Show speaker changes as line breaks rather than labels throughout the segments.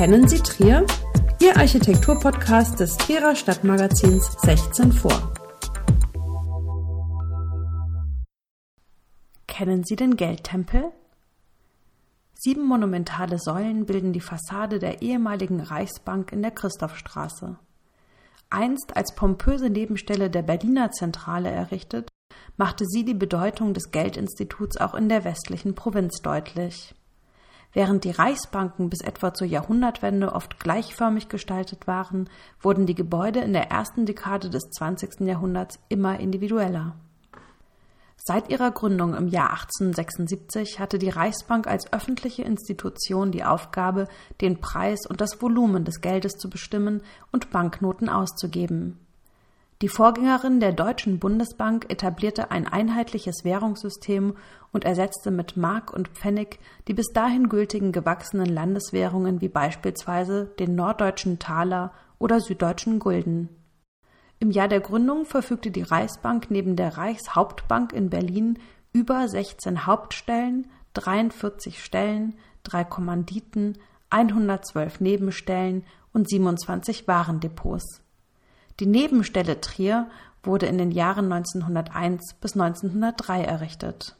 Kennen Sie Trier? Ihr Architekturpodcast des Trierer Stadtmagazins 16 vor. Kennen Sie den Geldtempel? Sieben monumentale Säulen bilden die Fassade der ehemaligen Reichsbank in der Christophstraße. Einst als pompöse Nebenstelle der Berliner Zentrale errichtet, machte sie die Bedeutung des Geldinstituts auch in der westlichen Provinz deutlich. Während die Reichsbanken bis etwa zur Jahrhundertwende oft gleichförmig gestaltet waren, wurden die Gebäude in der ersten Dekade des 20. Jahrhunderts immer individueller. Seit ihrer Gründung im Jahr 1876 hatte die Reichsbank als öffentliche Institution die Aufgabe, den Preis und das Volumen des Geldes zu bestimmen und Banknoten auszugeben. Die Vorgängerin der Deutschen Bundesbank etablierte ein einheitliches Währungssystem und ersetzte mit Mark und Pfennig die bis dahin gültigen gewachsenen Landeswährungen wie beispielsweise den norddeutschen Taler oder süddeutschen Gulden. Im Jahr der Gründung verfügte die Reichsbank neben der Reichshauptbank in Berlin über 16 Hauptstellen, 43 Stellen, drei Kommanditen, 112 Nebenstellen und 27 Warendepots. Die Nebenstelle Trier wurde in den Jahren 1901 bis 1903 errichtet.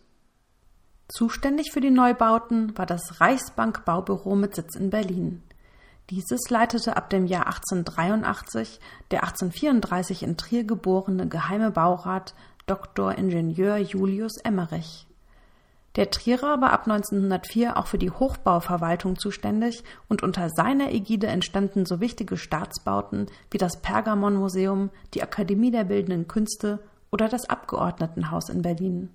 Zuständig für die Neubauten war das Reichsbank-Baubüro mit Sitz in Berlin. Dieses leitete ab dem Jahr 1883 der 1834 in Trier geborene geheime Baurat Dr. Ingenieur Julius Emmerich. Der Trierer war ab 1904 auch für die Hochbauverwaltung zuständig und unter seiner Ägide entstanden so wichtige Staatsbauten wie das Pergamonmuseum, die Akademie der Bildenden Künste oder das Abgeordnetenhaus in Berlin.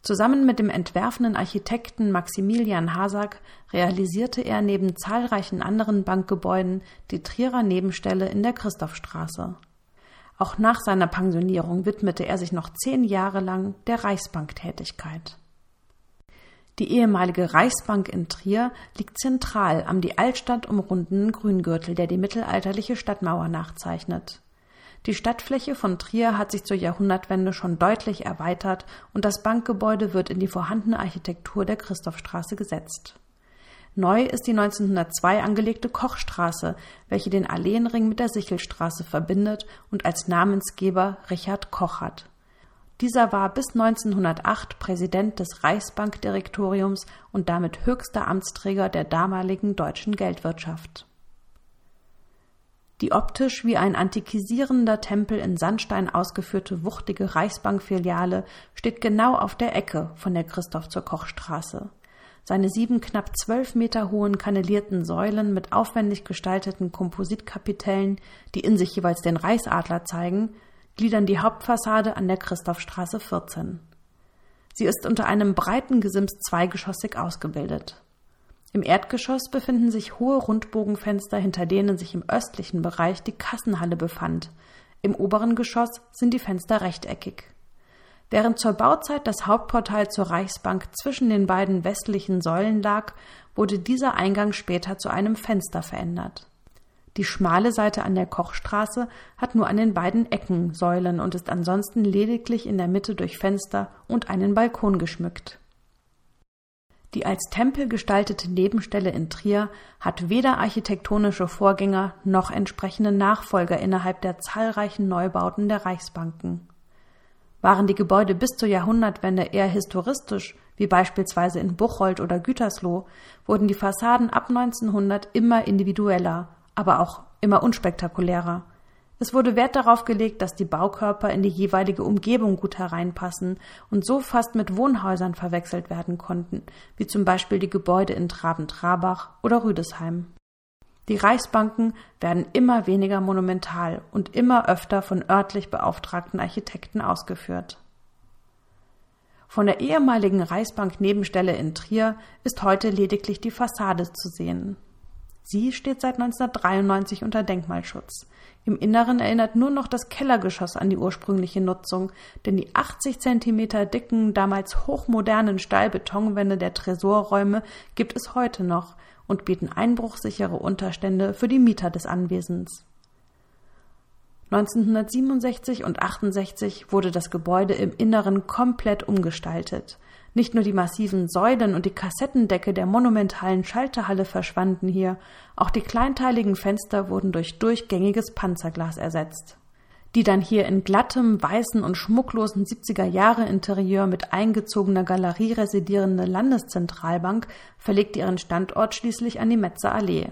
Zusammen mit dem entwerfenden Architekten Maximilian Hasak realisierte er neben zahlreichen anderen Bankgebäuden die Trierer Nebenstelle in der Christophstraße. Auch nach seiner Pensionierung widmete er sich noch zehn Jahre lang der Reichsbank-Tätigkeit. Die ehemalige Reichsbank in Trier liegt zentral am die Altstadt umrundenden Grüngürtel, der die mittelalterliche Stadtmauer nachzeichnet. Die Stadtfläche von Trier hat sich zur Jahrhundertwende schon deutlich erweitert und das Bankgebäude wird in die vorhandene Architektur der Christophstraße gesetzt. Neu ist die 1902 angelegte Kochstraße, welche den Alleenring mit der Sichelstraße verbindet und als Namensgeber Richard Koch hat. Dieser war bis 1908 Präsident des Reichsbankdirektoriums und damit höchster Amtsträger der damaligen deutschen Geldwirtschaft. Die optisch wie ein antikisierender Tempel in Sandstein ausgeführte wuchtige Reichsbankfiliale steht genau auf der Ecke von der Christoph zur Kochstraße. Seine sieben knapp zwölf Meter hohen kannelierten Säulen mit aufwendig gestalteten Kompositkapitellen, die in sich jeweils den Reichsadler zeigen, gliedern die Hauptfassade an der Christophstraße 14. Sie ist unter einem breiten Gesims zweigeschossig ausgebildet. Im Erdgeschoss befinden sich hohe Rundbogenfenster, hinter denen sich im östlichen Bereich die Kassenhalle befand. Im oberen Geschoss sind die Fenster rechteckig. Während zur Bauzeit das Hauptportal zur Reichsbank zwischen den beiden westlichen Säulen lag, wurde dieser Eingang später zu einem Fenster verändert. Die schmale Seite an der Kochstraße hat nur an den beiden Ecken Säulen und ist ansonsten lediglich in der Mitte durch Fenster und einen Balkon geschmückt. Die als Tempel gestaltete Nebenstelle in Trier hat weder architektonische Vorgänger noch entsprechende Nachfolger innerhalb der zahlreichen Neubauten der Reichsbanken. Waren die Gebäude bis zur Jahrhundertwende eher historistisch, wie beispielsweise in Buchholz oder Gütersloh, wurden die Fassaden ab 1900 immer individueller, aber auch immer unspektakulärer. Es wurde Wert darauf gelegt, dass die Baukörper in die jeweilige Umgebung gut hereinpassen und so fast mit Wohnhäusern verwechselt werden konnten, wie zum Beispiel die Gebäude in Traben-Trabach oder Rüdesheim. Die Reichsbanken werden immer weniger monumental und immer öfter von örtlich beauftragten Architekten ausgeführt. Von der ehemaligen Reichsbank-Nebenstelle in Trier ist heute lediglich die Fassade zu sehen. Sie steht seit 1993 unter Denkmalschutz. Im Inneren erinnert nur noch das Kellergeschoss an die ursprüngliche Nutzung, denn die 80 Zentimeter dicken, damals hochmodernen Stahlbetonwände der Tresorräume gibt es heute noch, und bieten einbruchsichere Unterstände für die Mieter des Anwesens. 1967 und 68 wurde das Gebäude im Inneren komplett umgestaltet. Nicht nur die massiven Säulen und die Kassettendecke der monumentalen Schalterhalle verschwanden hier, auch die kleinteiligen Fenster wurden durch durchgängiges Panzerglas ersetzt. Die dann hier in glattem, weißen und schmucklosen 70er Jahre Interieur mit eingezogener Galerie residierende Landeszentralbank verlegte ihren Standort schließlich an die Metzer Allee.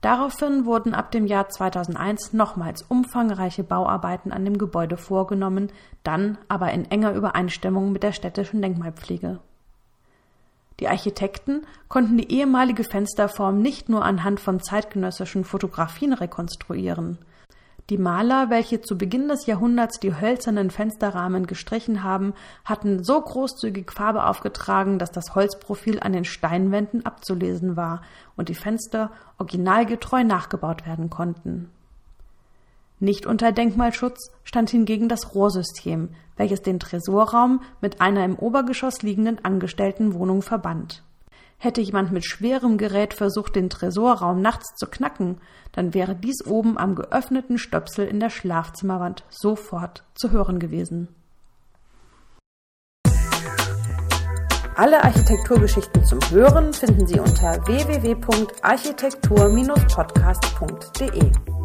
Daraufhin wurden ab dem Jahr 2001 nochmals umfangreiche Bauarbeiten an dem Gebäude vorgenommen, dann aber in enger Übereinstimmung mit der städtischen Denkmalpflege. Die Architekten konnten die ehemalige Fensterform nicht nur anhand von zeitgenössischen Fotografien rekonstruieren. Die Maler, welche zu Beginn des Jahrhunderts die hölzernen Fensterrahmen gestrichen haben, hatten so großzügig Farbe aufgetragen, dass das Holzprofil an den Steinwänden abzulesen war und die Fenster originalgetreu nachgebaut werden konnten. Nicht unter Denkmalschutz stand hingegen das Rohrsystem, welches den Tresorraum mit einer im Obergeschoss liegenden Angestelltenwohnung verband. Hätte jemand mit schwerem Gerät versucht, den Tresorraum nachts zu knacken, dann wäre dies oben am geöffneten Stöpsel in der Schlafzimmerwand sofort zu hören gewesen. Alle Architekturgeschichten zum Hören finden Sie unter www.architektur-podcast.de.